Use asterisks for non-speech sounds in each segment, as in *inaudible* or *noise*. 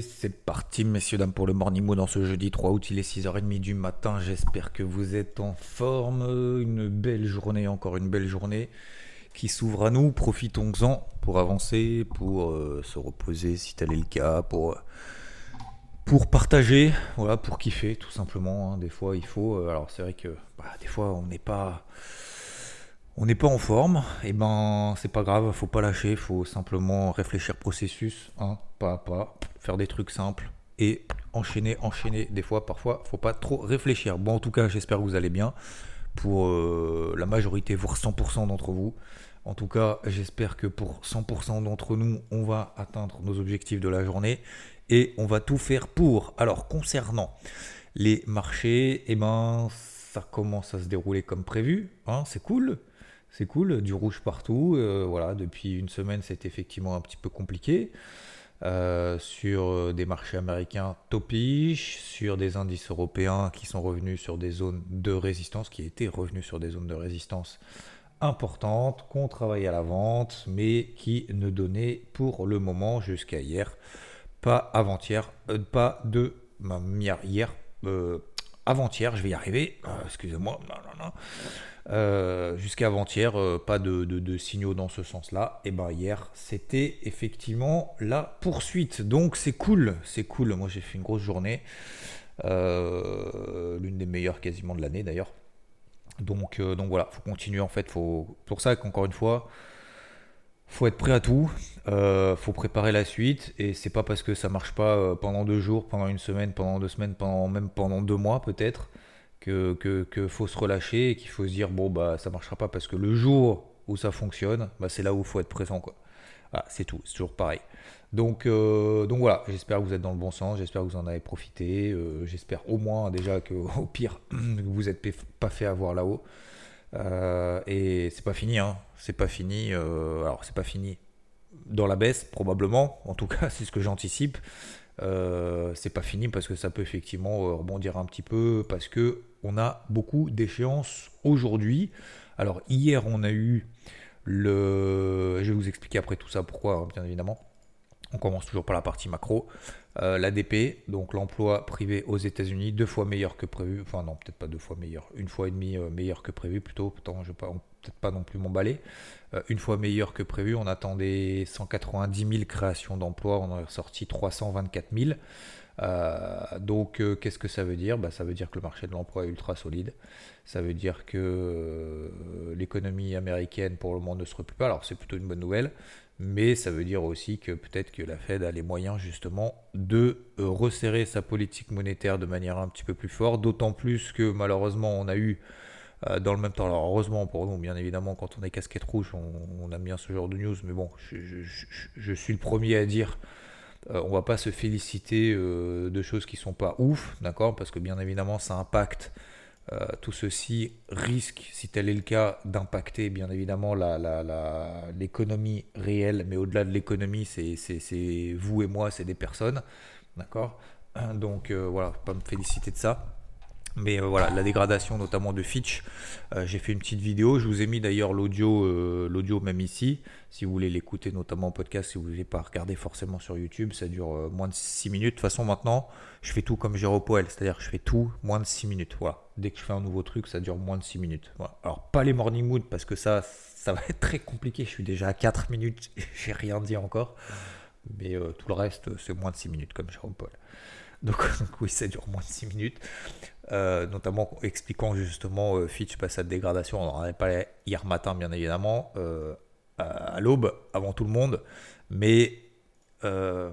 C'est parti, messieurs, dames, pour le Morning Mood dans ce jeudi 3 août. Il est 6h30 du matin. J'espère que vous êtes en forme. Une belle journée, encore une belle journée qui s'ouvre à nous. Profitons-en pour avancer, pour euh, se reposer si tel est le cas, pour, pour partager, voilà, pour kiffer, tout simplement. hein. Des fois, il faut. euh, alors, c'est vrai que bah, des fois, on n'est pas on n'est pas en forme, et ben c'est pas grave, faut pas lâcher, faut simplement réfléchir processus, hein, pas à pas, faire des trucs simples et enchaîner, enchaîner. Des fois, parfois, faut pas trop réfléchir. Bon, en tout cas, j'espère que vous allez bien. Pour euh, la majorité, voire 100% d'entre vous. En tout cas, j'espère que pour 100% d'entre nous, on va atteindre nos objectifs de la journée et on va tout faire pour. Alors, concernant les marchés, eh ben, ça commence à se dérouler comme prévu. hein, c'est cool. C'est cool, du rouge partout. euh, voilà, depuis une semaine, c'est effectivement un petit peu compliqué. Euh, sur euh, des marchés américains topiches, sur des indices européens qui sont revenus sur des zones de résistance, qui étaient revenus sur des zones de résistance importantes, qu'on travaillait à la vente, mais qui ne donnaient pour le moment, jusqu'à hier, pas avant-hier, pas de hier, hier, avant-hier, je vais y arriver, excusez-moi, non, non, non. Euh, jusqu'à avant-hier, euh, pas de, signaux dans ce sens-là. Et ben hier, c'était effectivement la poursuite. Donc c'est cool, c'est cool. Moi j'ai fait une grosse journée, Euh, l'une des meilleures quasiment de l'année d'ailleurs. Donc, donc voilà, faut continuer en fait. Faut pour ça qu'encore une fois, faut être prêt à tout. Euh, faut préparer la suite et c'est pas parce que ça marche pas pendant deux jours, pendant une semaine, pendant deux semaines, même pendant deux mois peut-être que, faut se relâcher et qu'il faut se dire bon bah ça marchera pas parce que le jour où ça fonctionne, bah, c'est là où il faut être présent quoi. Voilà, c'est tout, c'est toujours pareil. Donc, euh, donc voilà, j'espère que vous êtes dans le bon sens, j'espère que vous en avez profité, euh, j'espère au moins déjà que *laughs* au pire vous n'êtes pas fait avoir là-haut. Euh, et c'est pas fini, hein. c'est pas fini. alors c'est pas fini dans la baisse probablement, en tout cas *laughs* c'est ce que j'anticipe. C'est pas fini parce que ça peut effectivement rebondir un petit peu parce que on a beaucoup d'échéances aujourd'hui. Alors hier on a eu le, je vais vous expliquer après tout ça pourquoi hein, bien évidemment. On commence toujours par la partie macro. Euh, L'ADP, donc l'emploi privé aux États-Unis, deux fois meilleur que prévu. Enfin, non, peut-être pas deux fois meilleur. Une fois et demi euh, meilleur que prévu, plutôt. Je ne vais peut-être pas non plus m'emballer. Euh, une fois meilleur que prévu, on attendait 190 000 créations d'emplois. On en est ressorti 324 000. Euh, donc, euh, qu'est-ce que ça veut dire? Bah, Ça veut dire que le marché de l'emploi est ultra solide. Ça veut dire que euh, l'économie américaine, pour le moment, ne se replie pas. Alors, c'est plutôt une bonne nouvelle. Mais ça veut dire aussi que peut-être que la Fed a les moyens justement de resserrer sa politique monétaire de manière un petit peu plus forte, d'autant plus que malheureusement on a eu dans le même temps, alors heureusement pour nous, bien évidemment, quand on est casquette rouge, on, aime bien ce genre de news, mais bon, je suis le premier à dire, euh, on va pas se féliciter euh, de choses qui sont pas ouf, d'accord, parce que bien évidemment ça impacte euh, tout ceci. Risque, si tel est le cas, d'impacter bien évidemment l'économie réelle, mais au-delà de l'économie, c'est vous et moi, c'est des personnes, d'accord? Donc euh, voilà, pas me féliciter de ça. Mais euh, voilà, la dégradation notamment de Fitch, euh, j'ai fait une petite vidéo, je vous ai mis d'ailleurs l'audio euh, l'audio même ici, si vous voulez l'écouter notamment en podcast, si vous ne voulez pas regarder forcément sur YouTube, ça dure moins de 6 minutes. De toute façon maintenant, je fais tout comme Jérôme Poel, c'est-à-dire je fais tout moins de 6 minutes. Voilà. Dès que je fais un nouveau truc, ça dure moins de 6 minutes. Alors pas les morning mood parce que ça, ça va être très compliqué. Je suis déjà à 4 minutes, *laughs* j'ai rien dit encore. Mais tout le reste, c'est moins de 6 minutes comme Jérôme Paul. Donc, *laughs* donc oui, ça dure moins de 6 minutes. Euh, notamment expliquant justement euh, Fitch passe à dégradation. On en avait parlé hier matin, bien évidemment, euh, à, l'aube, avant tout le monde. Mais, euh,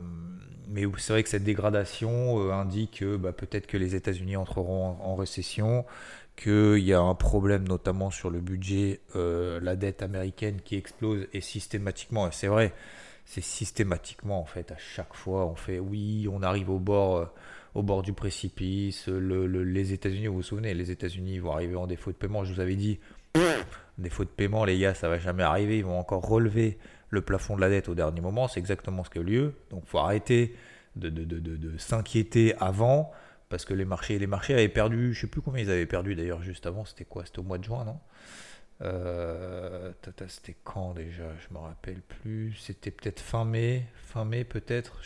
mais c'est vrai que cette dégradation indique que bah, peut-être que les États-Unis entreront en, en récession, qu'il y a un problème notamment sur le budget, la dette américaine qui explose et systématiquement, et c'est vrai, c'est systématiquement en fait à chaque fois on fait oui on arrive au bord au bord du précipice le- le- les États-Unis vous vous souvenez les États-Unis vont arriver en défaut de paiement. Je vous avais dit défaut de paiement les gars ça va jamais arriver. Ils vont encore relever le plafond de la dette au dernier moment. C'est exactement ce qui a eu lieu. Donc faut arrêter de, s'inquiéter avant parce que les marchés avaient perdu. Je sais plus combien ils avaient perdu d'ailleurs juste avant. C'était quoi? C'était au mois de juin non? Euh, c'était quand déjà? Je me rappelle plus. C'était peut-être fin mai, fin mai peut-être,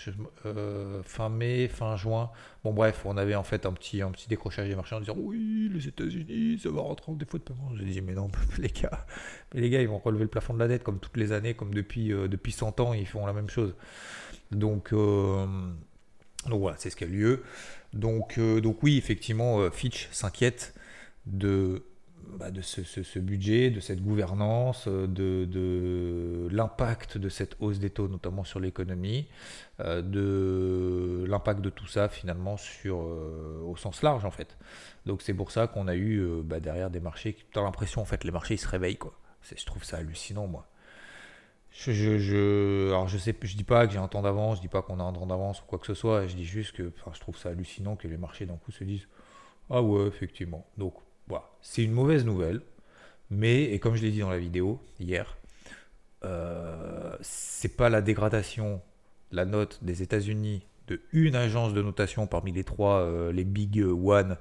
euh, fin mai, fin juin. Bon bref, on avait en fait un petit, un petit décrochage des marchés en disant oui, les États-Unis, ça va rentrer en défaut de paiement. Je dis mais non, *laughs* les gars, les gars, ils vont relever le plafond de la dette comme toutes les années, comme depuis euh, depuis 100 ans, ils font la même chose. Donc donc voilà, c'est ce qui a lieu. Donc donc oui, effectivement, Fitch s'inquiète de bah, de ce, budget, de cette gouvernance, euh, de, l'impact de cette hausse des taux, notamment sur l'économie, euh, de l'impact de tout ça finalement sur, euh, au sens large en fait. Donc c'est pour ça qu'on a eu bah, derrière des marchés qui as l'impression en fait les marchés ils se réveillent quoi. Je trouve ça hallucinant moi. Alors je sais, je dis pas que j'ai un temps d'avance, je dis pas qu'on a un temps d'avance ou quoi que ce soit, je dis juste que je trouve ça hallucinant que les marchés d'un coup se disent ah ouais effectivement. Donc voilà. C'est une mauvaise nouvelle, mais, et comme je l'ai dit dans la vidéo hier, euh, c'est pas la dégradation de la note des États-Unis de une agence de notation parmi les trois, euh, les big one.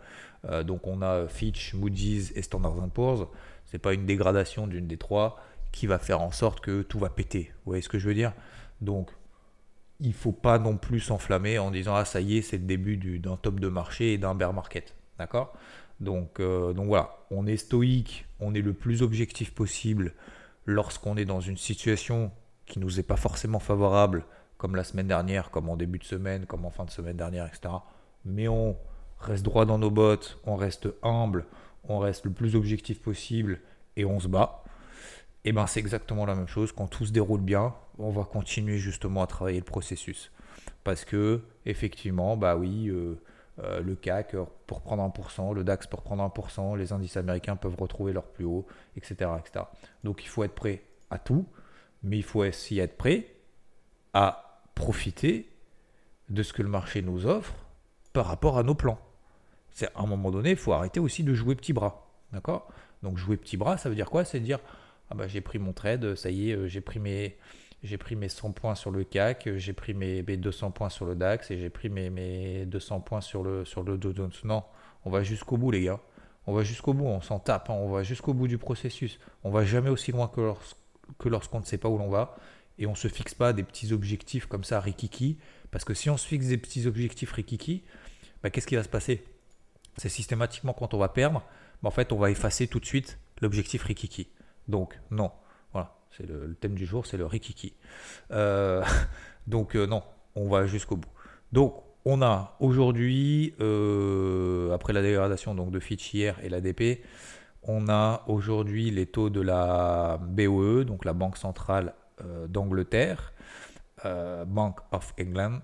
Euh, donc on a Fitch, Moody's et Standard Poor's. C'est pas une dégradation d'une des trois qui va faire en sorte que tout va péter. Vous voyez ce que je veux dire? Donc il faut pas non plus s'enflammer en disant ah ça y est c'est le début d'un top de marché et d'un bear market. D'accord? Donc, euh, donc voilà, on est stoïque, on est le plus objectif possible lorsqu'on est dans une situation qui nous est pas forcément favorable, comme la semaine dernière, comme en début de semaine, comme en fin de semaine dernière, etc. Mais on reste droit dans nos bottes, on reste humble, on reste le plus objectif possible et on se bat. Et ben c'est exactement la même chose. Quand tout se déroule bien, on va continuer justement à travailler le processus. Parce que effectivement, bah oui, euh, euh, le CAC pour prendre 1%, le DAX pour prendre 1%, les indices américains peuvent retrouver leur plus haut, etc., etc. Donc il faut être prêt à tout, mais il faut aussi être prêt à profiter de ce que le marché nous offre par rapport à nos plans. C'est à un moment donné, il faut arrêter aussi de jouer petit bras. D'accord? Donc jouer petit bras, ça veut dire quoi? C'est dire ah bah j'ai pris mon trade, ça y est, euh, j'ai pris mes j'ai pris mes 100 points sur le CAC, j'ai pris mes, 200 points sur le DAX et j'ai pris mes, mes, 200 points sur le, sur le Dow Jones. Non, on va jusqu'au bout, les gars. On va jusqu'au bout, on s'en tape, hein. on va jusqu'au bout du processus. On va jamais aussi loin que, lorsqu'on ne sait pas où l'on va. Et on se fixe pas des petits objectifs comme ça, rikiki. Parce que si on se fixe des petits objectifs rikiki, bah, qu'est-ce qui va se passer? C'est systématiquement quand on va perdre, bah, en fait, on va effacer tout de suite l'objectif rikiki. Donc, non. C'est le, thème du jour, c'est le rikiki. Euh, *laughs* donc euh, non, on va jusqu'au bout. Donc on a aujourd'hui, euh, après la dégradation donc, de Fitch hier et l'ADP, on a aujourd'hui les taux de la BOE, donc la Banque centrale d'Angleterre, Bank of England.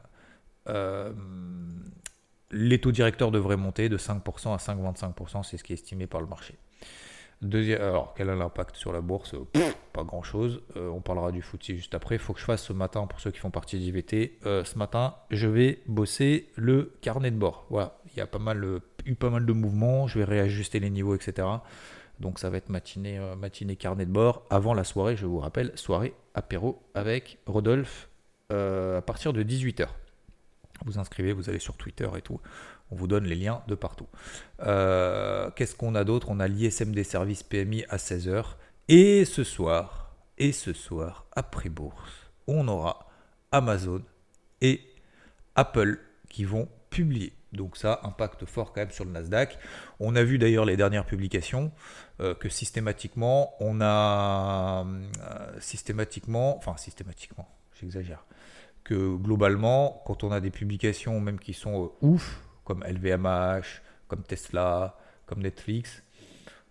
les taux directeurs devraient monter de 5% à 5,25%, c'est ce qui est estimé par le marché. Deuxième, alors, quel est l'impact sur la bourse? Pas grand chose. Euh, on parlera du foot juste après. Il faut que je fasse ce matin, pour ceux qui font partie d'IVT, euh, ce matin, je vais bosser le carnet de bord. Voilà, il y a pas mal, euh, eu pas mal de mouvements. Je vais réajuster les niveaux, etc. Donc ça va être matinée, matinée carnet de bord. Avant la soirée, je vous rappelle, soirée apéro avec Rodolphe à partir de 18h. Vous inscrivez, vous allez sur Twitter et tout. On vous donne les liens de partout. Euh, qu'est-ce qu'on a d'autre? On a l'ISM des services PMI à 16h. Et ce soir, et ce soir, après bourse, on aura Amazon et Apple qui vont publier. Donc ça impacte fort quand même sur le Nasdaq. On a vu d'ailleurs les dernières publications euh, que systématiquement, on a euh, systématiquement, enfin systématiquement, j'exagère, que globalement, quand on a des publications même qui sont ouf, comme LVMH, comme Tesla, comme Netflix,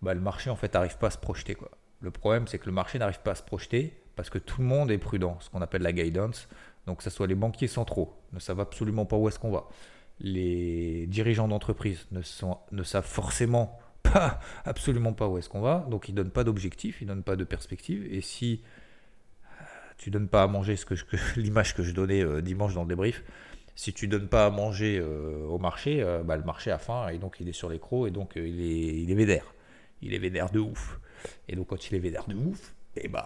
bah, le marché en fait n'arrive pas à se projeter. Quoi. Le problème c'est que le marché n'arrive pas à se projeter parce que tout le monde est prudent, ce qu'on appelle la guidance. Donc que ce soit les banquiers centraux ne savent absolument pas où est-ce qu'on va. Les dirigeants d'entreprise ne, ne savent forcément *laughs* pas, absolument pas où est-ce qu'on va. Donc ils donnent pas d'objectif, ils donnent pas de perspective. Et si euh, tu donnes pas à manger *laughs* l'image que je donnais euh, dimanche dans le débrief, si tu donnes pas à manger euh, au marché, euh, bah, le marché a faim et donc il est sur les crocs et donc euh, il, est, il vénère. Il est vénère de ouf. Et donc quand il est vénère de ouf, et eh bah,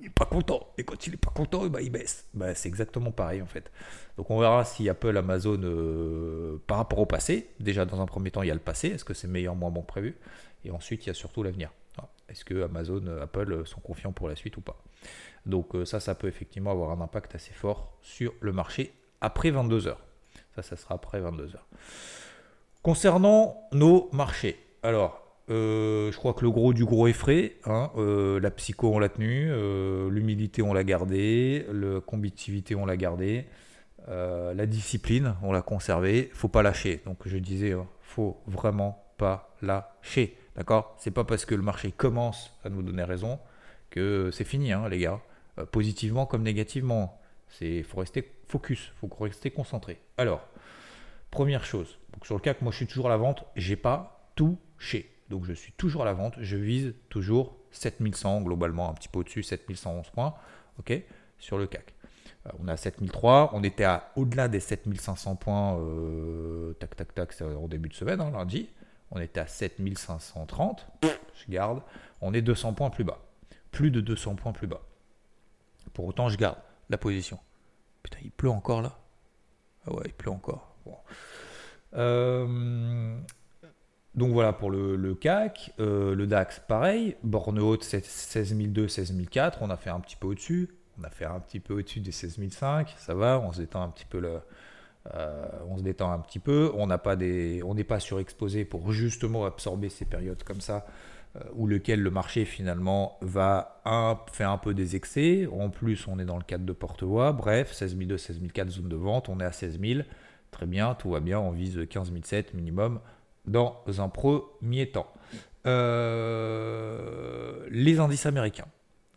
il est pas content. Et quand il est pas content, eh bah, il baisse. Bah, c'est exactement pareil en fait. Donc on verra si Apple, Amazon, par rapport au passé, déjà dans un premier temps il y a le passé, est-ce que c'est meilleur, moins bon prévu? Et ensuite il y a surtout l'avenir. est-ce que Amazon, Apple sont confiants pour la suite ou pas? Donc ça, ça peut effectivement avoir un impact assez fort sur le marché après 22 heures. Ça, ça sera après 22 heures. Concernant nos marchés, alors, euh, je crois que le gros du gros est frais. Hein, euh, la psycho, on l'a tenu. Euh, l'humilité, on l'a gardé. La combativité, on l'a gardé. la discipline, on l'a conservé. faut pas lâcher. Donc, je disais, hein, faut vraiment pas lâcher. D'accord? C'est pas parce que le marché commence à nous donner raison que c'est fini, hein, les gars. positivement comme négativement. Il faut rester focus, il faut rester concentré. Alors, première chose, donc sur le CAC, moi je suis toujours à la vente, j'ai pas touché. Donc je suis toujours à la vente, je vise toujours 7100 globalement, un petit peu au-dessus, 7111 points, ok, sur le CAC. Euh, on a 7003, on était au-delà des 7500 points, euh, tac tac tac, en début de semaine, hein, lundi. On était à 7530, je garde. On est 200 points plus bas, plus de 200 points plus bas. Pour autant, je garde la position. Putain, il pleut encore là Ah ouais, il pleut encore. Euh, donc voilà pour le, CAC. Euh, le DAX, pareil. Borne haute, 16002, 16004. On a fait un petit peu au-dessus. On a fait un petit peu au-dessus des 16005. Ça va, on se détend un petit peu le, euh, on se détend un petit peu. On n'a pas des, on n'est pas surexposé pour justement absorber ces périodes comme ça euh, où lequel le marché finalement va un, faire un peu des excès. En plus, on est dans le cadre de porte-voix. Bref, 16002, 16004 zone de vente. On est à 16000. Très bien, tout va bien. On vise 15007 minimum dans un premier temps. Euh, les indices américains.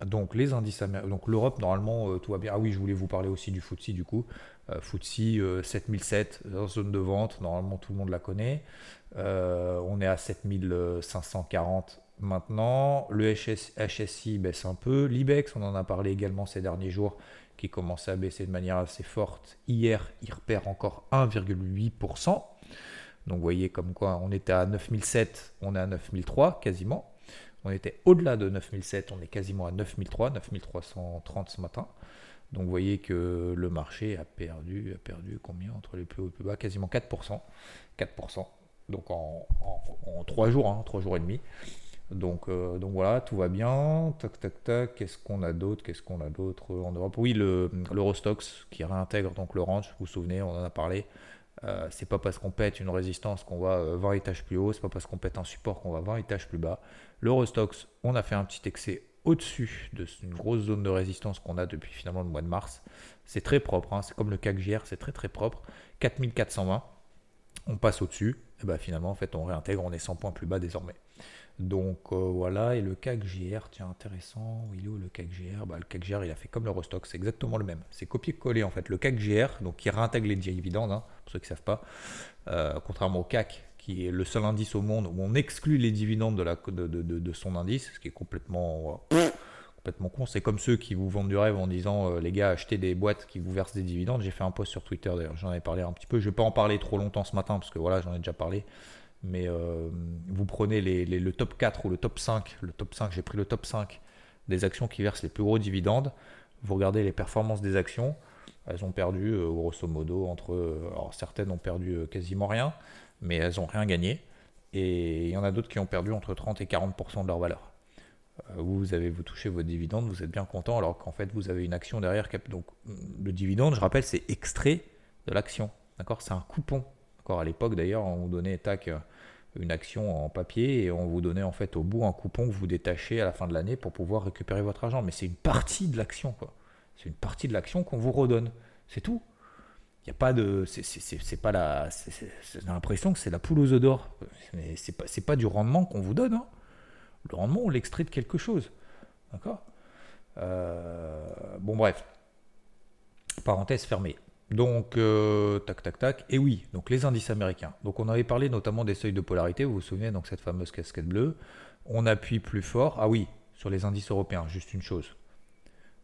Donc les indices américains. Donc l'Europe, normalement, euh, tout va bien. Ah oui, je voulais vous parler aussi du FTSE du coup. Euh, FTSE 7007, zone de vente. Normalement, tout le monde la connaît. on est à 7540 maintenant. Le HSI baisse un peu. L'IBEX, on en a parlé également ces derniers jours, qui commençait à baisser de manière assez forte. Hier, il repère encore 1,8%. Donc vous voyez comme quoi on était à 9007, on est à 9003 quasiment. On était au-delà de 9007, on est quasiment à 9003, 9330 ce matin. Donc vous voyez que le marché a perdu, a perdu combien entre les plus hauts et les plus bas? Quasiment 4%. 4%. Donc en, en, 3 jours, hein, 3 jours et demi. Donc, euh, donc voilà, tout va bien. Tac, tac, tac. Qu'est-ce qu'on a d'autre? Qu'est-ce qu'on a d'autre en Europe? Oui, l'Eurostox qui réintègre donc le range. Vous vous souvenez, on en a parlé. Euh, c'est pas parce qu'on pète une résistance qu'on va 20 euh, étages plus haut, c'est pas parce qu'on pète un support qu'on va 20 étages plus bas. L'Eurostox, on a fait un petit excès au-dessus de une grosse zone de résistance qu'on a depuis finalement le mois de mars. C'est très propre, hein. c'est comme le CAC GR, c'est très très propre. 4420, on passe au-dessus, et ben finalement en fait on réintègre, on est 100 points plus bas désormais. Donc euh, voilà, et le CAC GR, tiens, intéressant, il est où le CAC GR bah, Le CAC GR, il a fait comme l'Eurostock, c'est exactement le même. C'est copier-coller en fait. Le CAC GR, donc qui réintègre les dividendes, hein, pour ceux qui ne savent pas, euh, contrairement au CAC, qui est le seul indice au monde où on exclut les dividendes de son indice, ce qui est complètement, con. C'est comme ceux qui vous vendent du rêve en disant euh, les gars, achetez des boîtes qui vous versent des dividendes. J'ai fait un post sur Twitter d'ailleurs, j'en ai parlé un petit peu. Je ne vais pas en parler trop longtemps ce matin parce que voilà, j'en ai déjà parlé mais euh, vous prenez le top 4 ou le top 5, le top 5, j'ai pris le top 5 des actions qui versent les plus gros dividendes, vous regardez les performances des actions, elles ont perdu euh, grosso modo entre, alors certaines ont perdu quasiment rien, mais elles n'ont rien gagné, et il y en a d'autres qui ont perdu entre 30 et 40% de leur valeur. Vous avez vous touché votre dividende, vous êtes bien content, alors qu'en fait vous avez une action derrière. Donc le dividende, je rappelle, c'est extrait de l'action. D'accord? C'est un coupon. D'accord? À l'époque d'ailleurs, on vous donnait tac une action en papier et on vous donnait en fait au bout un coupon que vous détachez à la fin de l'année pour pouvoir récupérer votre argent. Mais c'est une partie de l'action. C'est une partie de l'action qu'on vous redonne. C'est tout. Il n'y a pas de. C'est pas la. J'ai l'impression que c'est la poule aux œufs d'or. Mais c'est pas, pas du rendement qu'on vous donne. Hein. Le rendement, on l'extrait de quelque chose. D'accord? Euh, Bon, bref. Parenthèse fermée. Donc, euh, tac, tac, tac. Et oui, donc les indices américains. Donc, on avait parlé notamment des seuils de polarité, vous vous souvenez, donc cette fameuse casquette bleue. On appuie plus fort. Ah oui, sur les indices européens, juste une chose.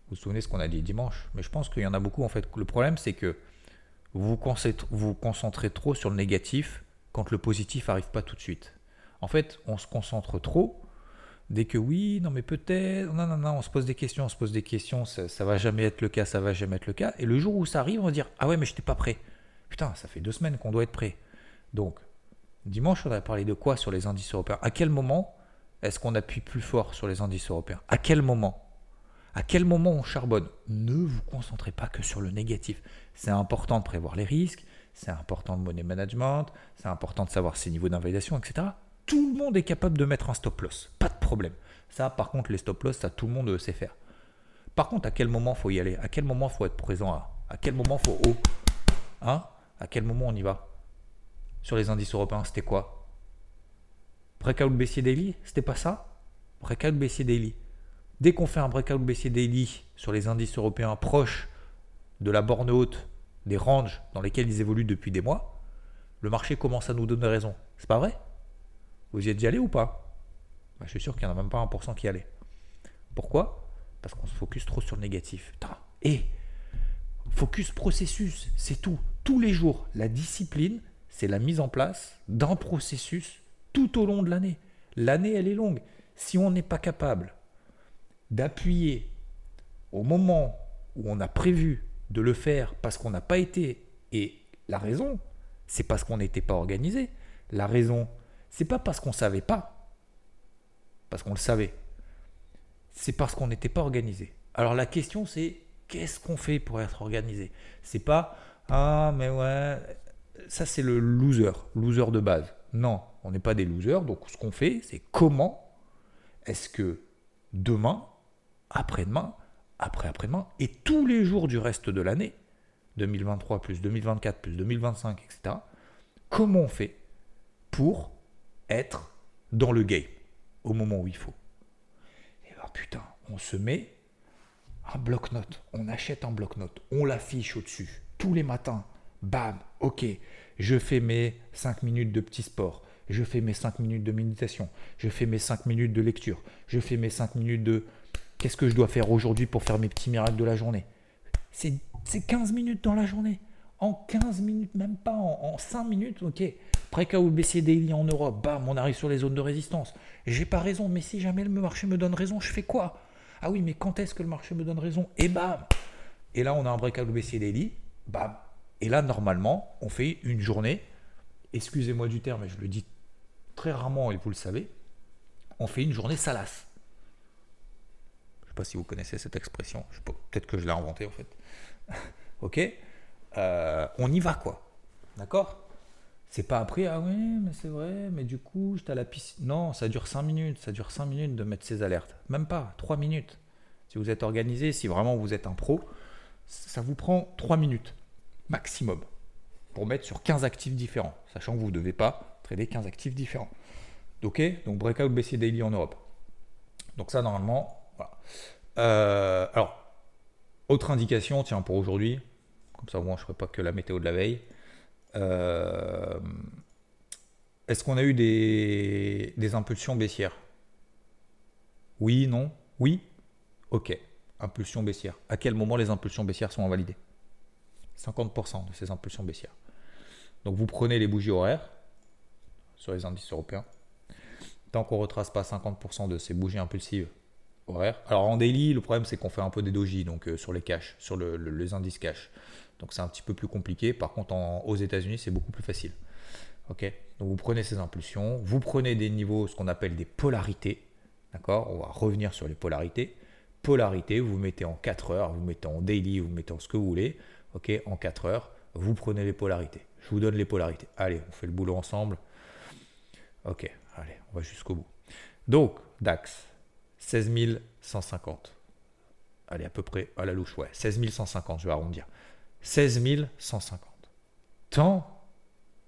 Vous vous souvenez ce qu'on a dit dimanche? Mais je pense qu'il y en a beaucoup en fait. Le problème, c'est que vous vous concentrez trop sur le négatif quand le positif n'arrive pas tout de suite. En fait, on se concentre trop Dès que oui, non mais peut-être, non, non, non, on se pose des questions, on se pose des questions, ça, ça va jamais être le cas, ça va jamais être le cas. Et le jour où ça arrive, on va dire, ah ouais, mais je n'étais pas prêt. Putain, ça fait deux semaines qu'on doit être prêt. Donc, dimanche, on a parlé de quoi sur les indices européens? À quel moment est-ce qu'on appuie plus fort sur les indices européens? À quel moment? À quel moment on charbonne? Ne vous concentrez pas que sur le négatif. C'est important de prévoir les risques, c'est important le money management, c'est important de savoir ses niveaux d'invalidation, etc. Tout le monde est capable de mettre un stop loss, pas de problème. Ça, par contre, les stop loss, ça tout le monde sait faire. Par contre, à quel moment faut y aller? À quel moment faut être présent? À, à quel moment faut haut Hein? À quel moment on y va? Sur les indices européens, c'était quoi? Breakout baissier daily C'était pas ça? Breakout baissier daily. Dès qu'on fait un breakout baissier daily sur les indices européens proches de la borne haute des ranges dans lesquels ils évoluent depuis des mois, le marché commence à nous donner raison. C'est pas vrai? Vous y êtes allé ou pas bah, Je suis sûr qu'il n'y en a même pas 1% qui y allait. Pourquoi? Parce qu'on se focus trop sur le négatif. Et focus processus, c'est tout. Tous les jours, la discipline, c'est la mise en place d'un processus tout au long de l'année. L'année, elle est longue. Si on n'est pas capable d'appuyer au moment où on a prévu de le faire parce qu'on n'a pas été. Et la raison, c'est parce qu'on n'était pas organisé. La raison, c'est pas parce qu'on savait pas, parce qu'on le savait. C'est parce qu'on n'était pas organisé. Alors la question, c'est qu'est-ce qu'on fait pour être organisé? C'est pas ah mais ouais, ça c'est le loser, loser de base. Non, on n'est pas des losers. Donc ce qu'on fait, c'est comment est-ce que demain, après-demain, après-après-demain, et tous les jours du reste de l'année, 2023 plus 2024 plus 2025, etc., comment on fait pour être dans le game au moment où il faut. Et ben putain, on se met un bloc-notes, on achète un bloc-notes, on l'affiche au-dessus, tous les matins, bam, ok, je fais mes 5 minutes de petit sport, je fais mes 5 minutes de méditation, je fais mes 5 minutes de lecture, je fais mes 5 minutes de Qu'est-ce que je dois faire aujourd'hui pour faire mes petits miracles de la journée. C'est 15 minutes dans la journée. En 15 minutes, même pas, en, 5 minutes, ok. Breakout baissier daily en Europe, bam, on arrive sur les zones de résistance. J'ai pas raison, mais si jamais le marché me donne raison, je fais quoi? Ah oui, mais quand est-ce que le marché me donne raison? Et bam Et là, on a un breakout baissier daily, bam. Et là, normalement, on fait une journée, excusez-moi du terme, mais je le dis très rarement et vous le savez, on fait une journée salace si vous connaissez cette expression. Peut-être que je l'ai inventée en fait. *laughs* ok? Euh, On y va quoi. D'accord? C'est pas après, ah oui, mais c'est vrai, mais du coup, j'étais à la piscine. Non, ça dure 5 minutes. Ça dure 5 minutes de mettre ces alertes. Même pas, 3 minutes. Si vous êtes organisé, si vraiment vous êtes un pro, ça vous prend 3 minutes maximum pour mettre sur 15 actifs différents, sachant que vous ne devez pas trader 15 actifs différents. Ok Donc breakout baissier daily en Europe. Donc ça, normalement, euh, alors, autre indication, tiens, pour aujourd'hui, comme ça au moins je ne ferai pas que la météo de la veille. Euh, est-ce qu'on a eu des, impulsions baissières? Oui, non Oui Ok, impulsion baissière. À quel moment les impulsions baissières sont invalidées? 50% de ces impulsions baissières. Donc vous prenez les bougies horaires sur les indices européens. Tant qu'on ne retrace pas 50% de ces bougies impulsives alors en daily, le problème c'est qu'on fait un peu des doji, donc euh, sur les cash, sur le, les indices cash. Donc c'est un petit peu plus compliqué. Par contre, aux États-Unis, c'est beaucoup plus facile. Ok? Donc vous prenez ces impulsions, vous prenez des niveaux, ce qu'on appelle des polarités. D'accord? On va revenir sur les polarités. Polarité, vous mettez en 4 heures, vous mettez en daily, vous mettez en ce que vous voulez. Ok? En 4 heures, vous prenez les polarités. Je vous donne les polarités. Allez, on fait le boulot ensemble. Ok, allez, on va jusqu'au bout. Donc, DAX, 16 150. Allez, à peu près à la louche, ouais. 16 150, je vais arrondir. 16 150. Tant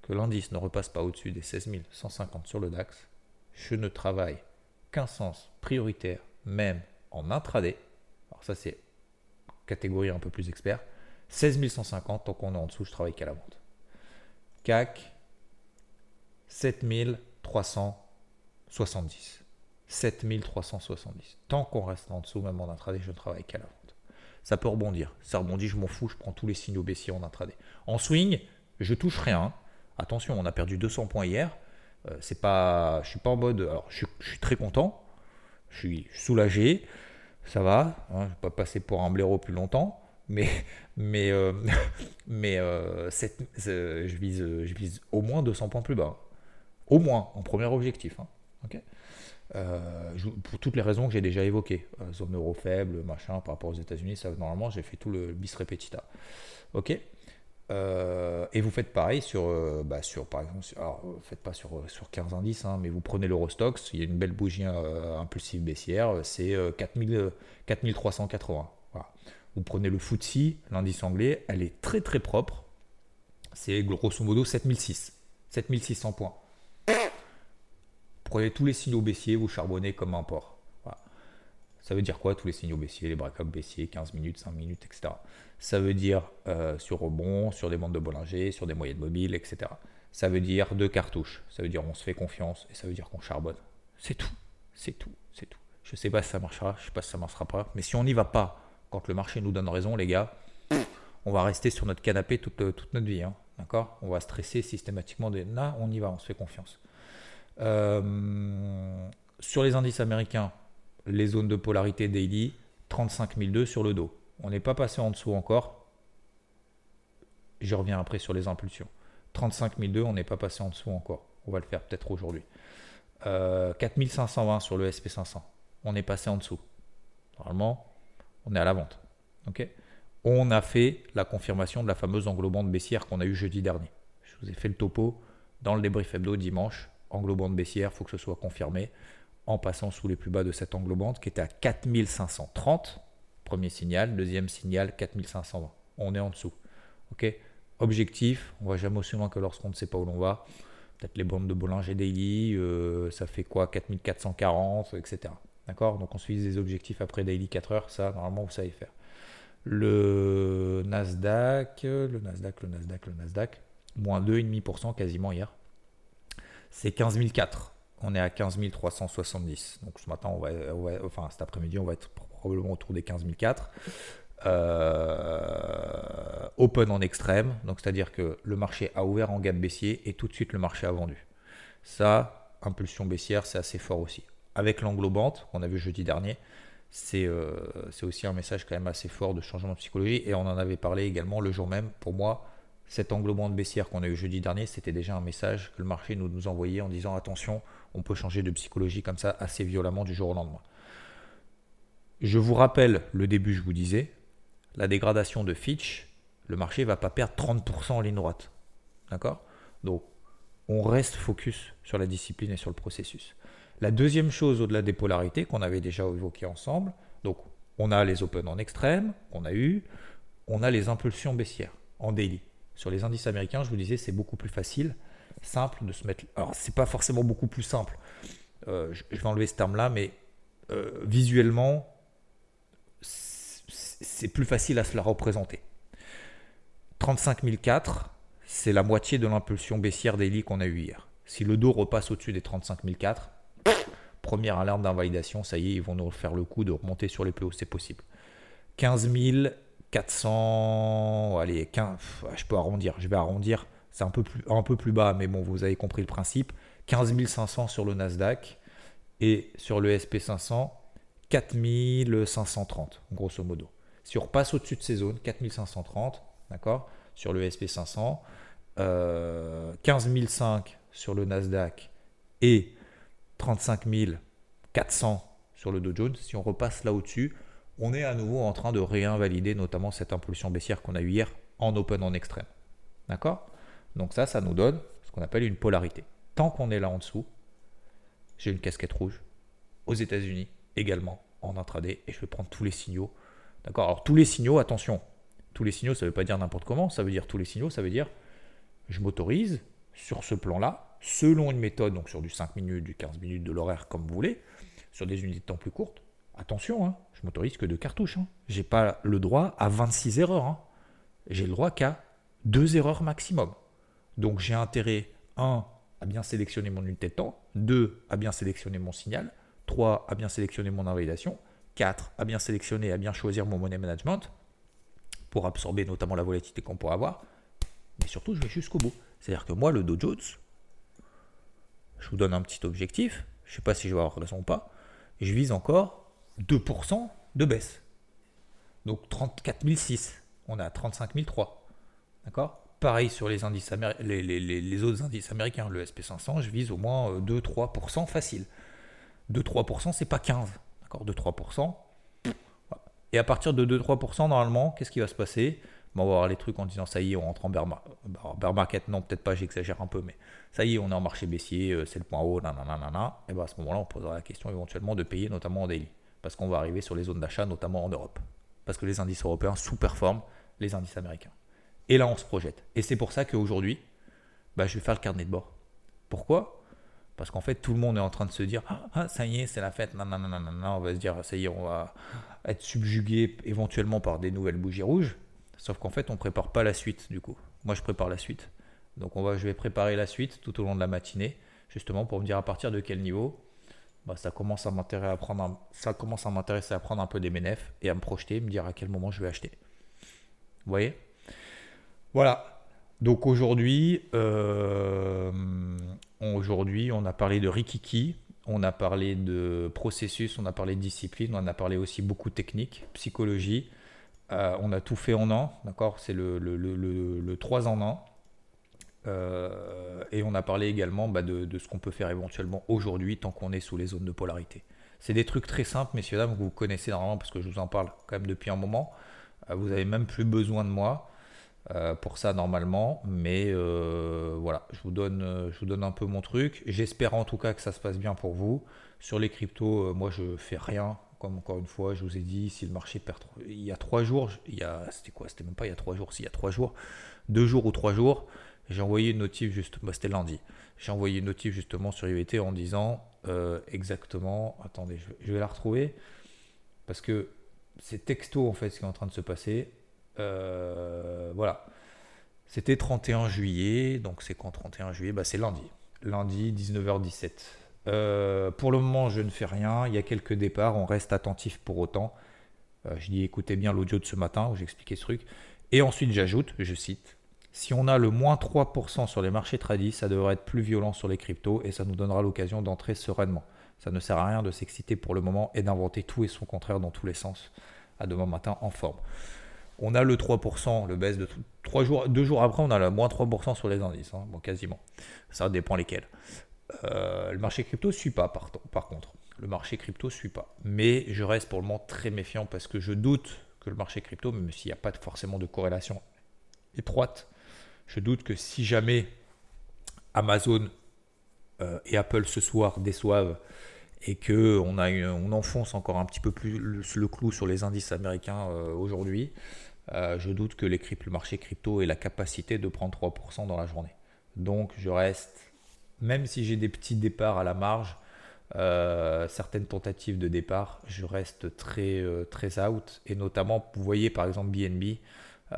que l'indice ne repasse pas au-dessus des 16 150 sur le DAX, je ne travaille qu'un sens prioritaire, même en intraday. Alors ça, c'est catégorie un peu plus expert. 16 150, tant qu'on est en dessous, je travaille qu'à la vente. CAC, 7370. 7370. Tant qu'on reste en dessous, même en intraday, je ne travaille qu'à la vente. Ça peut rebondir. Ça rebondit, je m'en fous, je prends tous les signaux baissiers en intraday. En swing, je touche rien. Attention, on a perdu 200 points hier. Euh, c'est pas, je suis pas en mode. Alors, je, suis très content. Je suis soulagé. Ça va. Hein, je vais pas passer pour un blaireau plus longtemps. Mais, mais, euh, *laughs* mais euh, je, vise, je vise au moins 200 points plus bas. Au moins, en premier objectif. Hein. Euh, pour toutes les raisons que j'ai déjà évoquées, euh, zone euro faible, machin, par rapport aux États-Unis, ça normalement j'ai fait tout le bis repetita. Ok? Euh, et vous faites pareil sur, bah, sur par exemple, alors faites pas sur, sur 15 indices, hein, mais vous prenez l'Eurostox, il y a une belle bougie impulsive baissière, c'est 4380. Vous prenez le FTSE, l'indice anglais, elle est très très propre, c'est grosso modo 7006, 7600 points prenez tous les signaux baissiers, vous charbonnez comme un porc. Ça veut dire quoi tous les signaux baissiers, les break baissiers, 15 minutes, 5 minutes, etc. Ça veut dire euh, sur rebond, sur des bandes de Bollinger, sur des moyennes mobiles, etc. Ça veut dire deux cartouches. Ça veut dire on se fait confiance et ça veut dire qu'on charbonne. C'est tout. C'est tout. C'est tout. Je sais pas si ça marchera, je sais pas si ça marchera pas. Mais si on n'y va pas quand le marché nous donne raison, les gars, on va rester sur notre canapé toute, toute notre vie. Hein. On va stresser systématiquement. Là, on y va, on se fait confiance. Euh, sur les indices américains, les zones de polarité daily, 35 002 sur le dos. On n'est pas passé en dessous encore. Je reviens après sur les impulsions. 35 002, on n'est pas passé en dessous encore. On va le faire peut-être aujourd'hui. Euh, 4520 sur le SP500. On est passé en dessous. Normalement, on est à la vente. on a fait la confirmation de la fameuse englobante baissière qu'on a eu jeudi dernier. Je vous ai fait le topo dans le débrief hebdo dimanche englobante baissière, il faut que ce soit confirmé, en passant sous les plus bas de cette englobante qui était à 4530. Premier signal, deuxième signal 4520. On est en dessous. Ok? Objectif, on va jamais aussi loin que lorsqu'on ne sait pas où l'on va. Peut-être les bandes de Bollinger Daily, euh, ça fait quoi? 4440, etc. D'accord? Donc on suit des objectifs après Daily 4 heures, ça normalement vous savez faire. Le Nasdaq, le Nasdaq, le Nasdaq, le Nasdaq, moins 2,5% quasiment hier c'est 15 004. On est à 15 370. Donc ce matin, on va, cet après-midi, on va être probablement autour des 15 004. Euh, open en extrême, donc c'est-à-dire que le marché a ouvert en gap baissier et tout de suite le marché a vendu. Ça, impulsion baissière, c'est assez fort aussi. Avec l'englobante qu'on a vu jeudi dernier, euh, c'est aussi un message quand même assez fort de changement de psychologie et on en avait parlé également le jour même. Pour moi, cet englobement de baissière qu'on a eu jeudi dernier, c'était déjà un message que le marché nous, envoyait en disant attention, on peut changer de psychologie comme ça assez violemment du jour au lendemain. Je vous rappelle le début, je vous disais, la dégradation de Fitch, le marché ne va pas perdre 30% en ligne droite. D'accord? Donc, on reste focus sur la discipline et sur le processus. La deuxième chose au-delà des polarités qu'on avait déjà évoquées ensemble, donc on a les open en extrême, on a eu, on a les impulsions baissières en daily. Sur les indices américains, je vous disais, c'est beaucoup plus facile, simple de se mettre. Alors, c'est pas forcément beaucoup plus simple. Euh, je, vais enlever ce terme-là, mais euh, visuellement, c'est plus facile à se la représenter. 35 004, c'est la moitié de l'impulsion baissière daily qu'on a eu hier. Si le dos repasse au-dessus des 35 004, première alarme d'invalidation, ça y est, ils vont nous faire le coup de remonter sur les plus hauts, c'est possible. 15 000 400, allez, 15, je peux arrondir, je vais arrondir, c'est un peu, plus, un peu plus bas, mais bon, vous avez compris le principe. 15 500 sur le Nasdaq et sur le SP500, 4530, grosso modo. Si on repasse au-dessus de ces zones, 4530, d'accord, sur le SP500, euh, 15 sur le Nasdaq et 35 400 sur le Dow Jones, si on repasse là au-dessus, on est à nouveau en train de réinvalider notamment cette impulsion baissière qu'on a eue hier en open en extrême. D'accord? Donc ça, ça nous donne ce qu'on appelle une polarité. Tant qu'on est là en dessous, j'ai une casquette rouge. Aux États-Unis également en intraday et je vais prendre tous les signaux. D'accord? Alors tous les signaux, attention, tous les signaux, ça ne veut pas dire n'importe comment, ça veut dire tous les signaux, ça veut dire je m'autorise sur ce plan-là, selon une méthode, donc sur du 5 minutes, du 15 minutes, de l'horaire comme vous voulez, sur des unités de temps plus courtes. Attention, hein, je m'autorise que de cartouches. Hein. Je n'ai pas le droit à 26 erreurs. Hein. J'ai le droit qu'à 2 erreurs maximum. Donc j'ai intérêt, 1, à bien sélectionner mon unité de temps, 2, à bien sélectionner mon signal, 3, à bien sélectionner mon invalidation, 4, à bien sélectionner, et à bien choisir mon money management pour absorber notamment la volatilité qu'on pourrait avoir. Mais surtout, je vais jusqu'au bout. C'est-à-dire que moi, le Dow Jones, je vous donne un petit objectif. Je ne sais pas si je vais avoir raison ou pas. Je vise encore 2% de baisse. Donc 34 006. On à 35 003. D'accord? Pareil sur les, indices les, autres indices américains. Le SP500, je vise au moins 2-3% facile. 2-3%, c'est pas 15. D'accord? 2-3%. Et à partir de 2-3%, normalement, qu'est-ce qui va se passer? On va voir les trucs en disant ça y est, on rentre en bear, market. Non, peut-être pas, j'exagère un peu, mais ça y est, on est en marché baissier, euh, c'est le point haut, nanana. Et bien à ce moment-là, on posera la question éventuellement de payer, notamment en daily. Parce qu'on va arriver sur les zones d'achat, notamment en Europe. Parce que les indices européens sous-performent les indices américains. Et là, on se projette. Et c'est pour ça qu'aujourd'hui, bah, je vais faire le carnet de bord. Pourquoi? Parce qu'en fait, tout le monde est en train de se dire Ah, ah ça y est, c'est la fête. Non, non, non, non, non, on va se dire Ça y est, on va être subjugué éventuellement par des nouvelles bougies rouges. Sauf qu'en fait, on ne prépare pas la suite, du coup. Moi, je prépare la suite. Donc, je vais préparer la suite tout au long de la matinée, justement pour me dire à partir de quel niveau bah, ça commence à m'intéresser à prendre ça commence à m'intéresser à prendre un peu des bénéfices et à me projeter, me dire à quel moment je vais acheter. Vous voyez? Voilà. Donc aujourd'hui, euh, aujourd'hui, on a parlé de Rikiki, on a parlé de processus, on a parlé de discipline, on a parlé aussi beaucoup de technique, psychologie. Euh, on a tout fait en an, d'accord? C'est le, le, 3 en an. Euh, et on a parlé également bah, de, ce qu'on peut faire éventuellement aujourd'hui tant qu'on est sous les zones de polarité. C'est des trucs très simples, messieurs, dames, que vous connaissez normalement parce que je vous en parle quand même depuis un moment. Euh, vous n'avez même plus besoin de moi euh, pour ça normalement, mais voilà, je vous, donne, je vous donne un peu mon truc. J'espère en tout cas que ça se passe bien pour vous. Sur les cryptos, moi je fais rien. Comme encore une fois, je vous ai dit, si le marché perd. Il y a trois jours, il y a, c'était quoi? C'était même pas il y a trois jours, si, il y a trois jours, deux jours ou trois jours, j'ai envoyé une notif juste, bah, c'était lundi. J'ai envoyé une notif justement sur IVT en disant exactement. Attendez, je vais la retrouver parce que c'est texto en fait ce qui est en train de se passer. Euh, voilà. C'était 31 juillet, donc c'est quand 31 juillet? Bah, C'est lundi. Lundi, 19h17. Euh, pour le moment, je ne fais rien. Il y a quelques départs, on reste attentif pour autant. Euh, je dis écoutez bien l'audio de ce matin où j'expliquais ce truc. Et ensuite, j'ajoute, je cite si on a le moins 3% sur les marchés tradis, ça devrait être plus violent sur les cryptos et ça nous donnera l'occasion d'entrer sereinement. Ça ne sert à rien de s'exciter pour le moment et d'inventer tout et son contraire dans tous les sens à demain matin en forme. On a le 3%, le baisse de 3 jours, 2 jours après, on a le moins 3% sur les indices, hein. bon, quasiment. Ça dépend lesquels. Euh, le marché crypto ne suit pas, par, par contre. Le marché crypto ne suit pas. Mais je reste pour le moment très méfiant parce que je doute que le marché crypto, même s'il n'y a pas forcément de corrélation étroite, je doute que si jamais Amazon euh, et Apple ce soir déçoivent et que on, a on enfonce encore un petit peu plus le, clou sur les indices américains euh, aujourd'hui, euh, je doute que les le marché crypto ait la capacité de prendre 3% dans la journée. Donc je reste, même si j'ai des petits départs à la marge, certaines tentatives de départ, je reste très, très out. Et notamment, vous voyez par exemple BNB,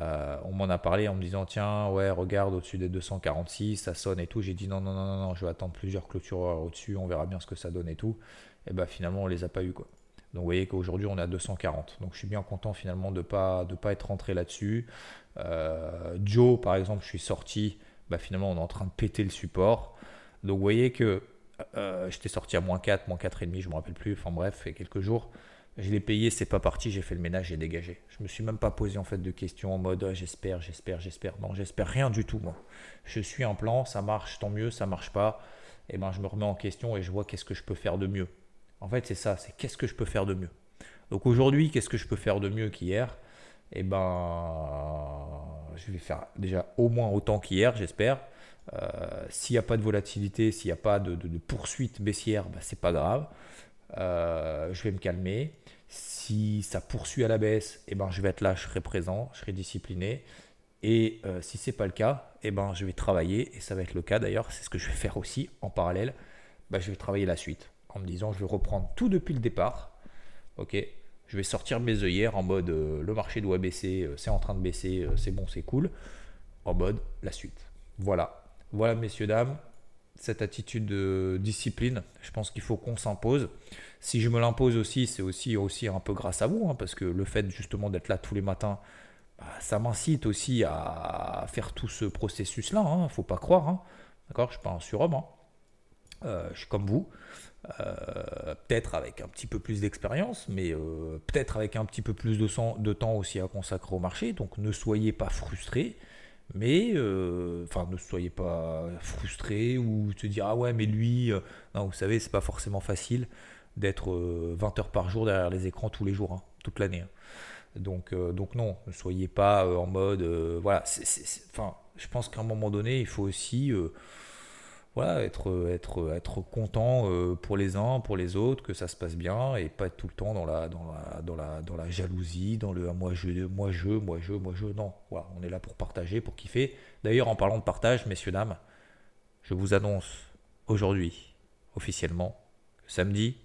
euh, on m'en a parlé en me disant tiens ouais regarde au-dessus des 246 ça sonne et tout. J'ai dit non non non non je vais attendre plusieurs clôtures au-dessus on verra bien ce que ça donne et tout. Et bah finalement on les a pas eu quoi. Donc vous voyez qu'aujourd'hui on est à 240 donc je suis bien content finalement de pas de pas être rentré là-dessus. Euh, Joe par exemple je suis sorti. Bah finalement on est en train de péter le support. Donc vous voyez que euh, j'étais sorti à moins 4 moins 4,5 je me rappelle plus. Enfin bref et quelques jours je l'ai payé, c'est pas parti, j'ai fait le ménage, j'ai dégagé. Je me suis même pas posé en fait de questions en mode ah, j'espère, j'espère, j'espère. Non, j'espère rien du tout moi. Je suis en plan, ça marche, tant mieux, ça marche pas. Et eh ben je me remets en question et je vois qu'est-ce que je peux faire de mieux. En fait, c'est ça, c'est qu'est-ce que je peux faire de mieux. Donc aujourd'hui, qu'est-ce que je peux faire de mieux qu'hier? Eh ben je vais faire déjà au moins autant qu'hier, j'espère. Euh, s'il n'y a pas de volatilité, s'il n'y a pas de, poursuite baissière, ben, c'est pas grave. Euh, je vais me calmer. Si ça poursuit à la baisse, eh ben, je vais être là, je serai présent, je serai discipliné. Et euh, si ce n'est pas le cas, eh ben, je vais travailler, et ça va être le cas d'ailleurs, c'est ce que je vais *laughs* faire aussi en parallèle. Ben, je vais travailler la suite en me disant je vais reprendre tout depuis le départ. Ok, je vais sortir mes œillères en mode euh, le marché doit baisser, c'est en train de baisser, c'est bon, c'est cool. En mode la suite. Voilà. Voilà, messieurs, dames, cette attitude de discipline. Je pense qu'il faut qu'on s'impose. Si je me l'impose aussi, c'est aussi, un peu grâce à vous, hein, parce que le fait justement d'être là tous les matins, bah, ça m'incite aussi à faire tout ce processus-là. Il hein, ne faut pas croire. Hein. D'accord Je ne suis pas un surhomme. Euh, je suis comme vous. Euh, peut-être avec un petit peu plus d'expérience, mais euh, peut-être avec un petit peu plus de, temps aussi à consacrer au marché. Donc ne soyez pas frustrés Mais, euh, enfin, ne soyez pas frustrés ou te dire ah ouais, mais lui, euh, non, vous savez, c'est pas forcément facile d'être 20 heures par jour derrière les écrans tous les jours, hein, toute l'année. hein. Donc, donc non, ne soyez pas en mode, voilà. Enfin, je pense qu'à un moment donné, il faut aussi voilà, être, être, être content euh, pour les uns, pour les autres, que ça se passe bien et pas être tout le temps dans la, dans la, dans la, dans la jalousie, dans le moi je, moi je, moi je, moi je. Non, voilà, on est là pour partager, pour kiffer. D'ailleurs, en parlant de partage, messieurs, dames, je vous annonce aujourd'hui, officiellement, que samedi,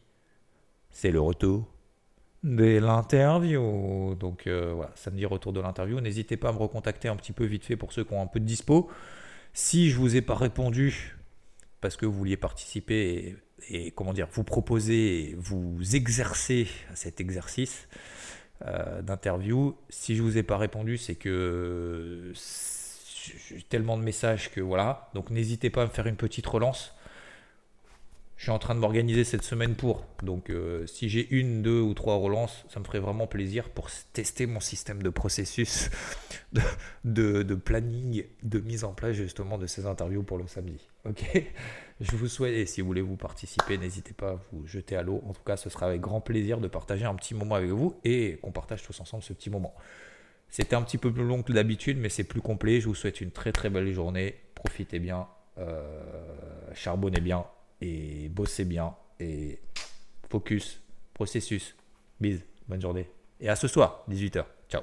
c'est le retour de l'interview. Donc euh, voilà, samedi, retour de l'interview. N'hésitez pas à me recontacter un petit peu vite fait pour ceux qui ont un peu de dispo. Si je vous ai pas répondu, parce que vous vouliez participer et, comment dire, vous proposer, vous exercer à cet exercice euh, d'interview. Si je vous ai pas répondu, c'est que j'ai tellement de messages que voilà. Donc n'hésitez pas à me faire une petite relance. Je suis en train de m'organiser cette semaine pour. Donc, euh, si j'ai une, deux ou trois relances, ça me ferait vraiment plaisir pour tester mon système de processus *laughs* de, planning, de mise en place justement de ces interviews pour le samedi. Ok? Je vous souhaite, et si vous voulez vous participer, n'hésitez pas à vous jeter à l'eau. En tout cas, ce sera avec grand plaisir de partager un petit moment avec vous et qu'on partage tous ensemble ce petit moment. C'était un petit peu plus long que d'habitude, mais c'est plus complet. Je vous souhaite une très très belle journée. Profitez bien, euh, charbonnez bien et bossez bien et focus, processus. Bise, bonne journée. Et à ce soir, 18h. Ciao.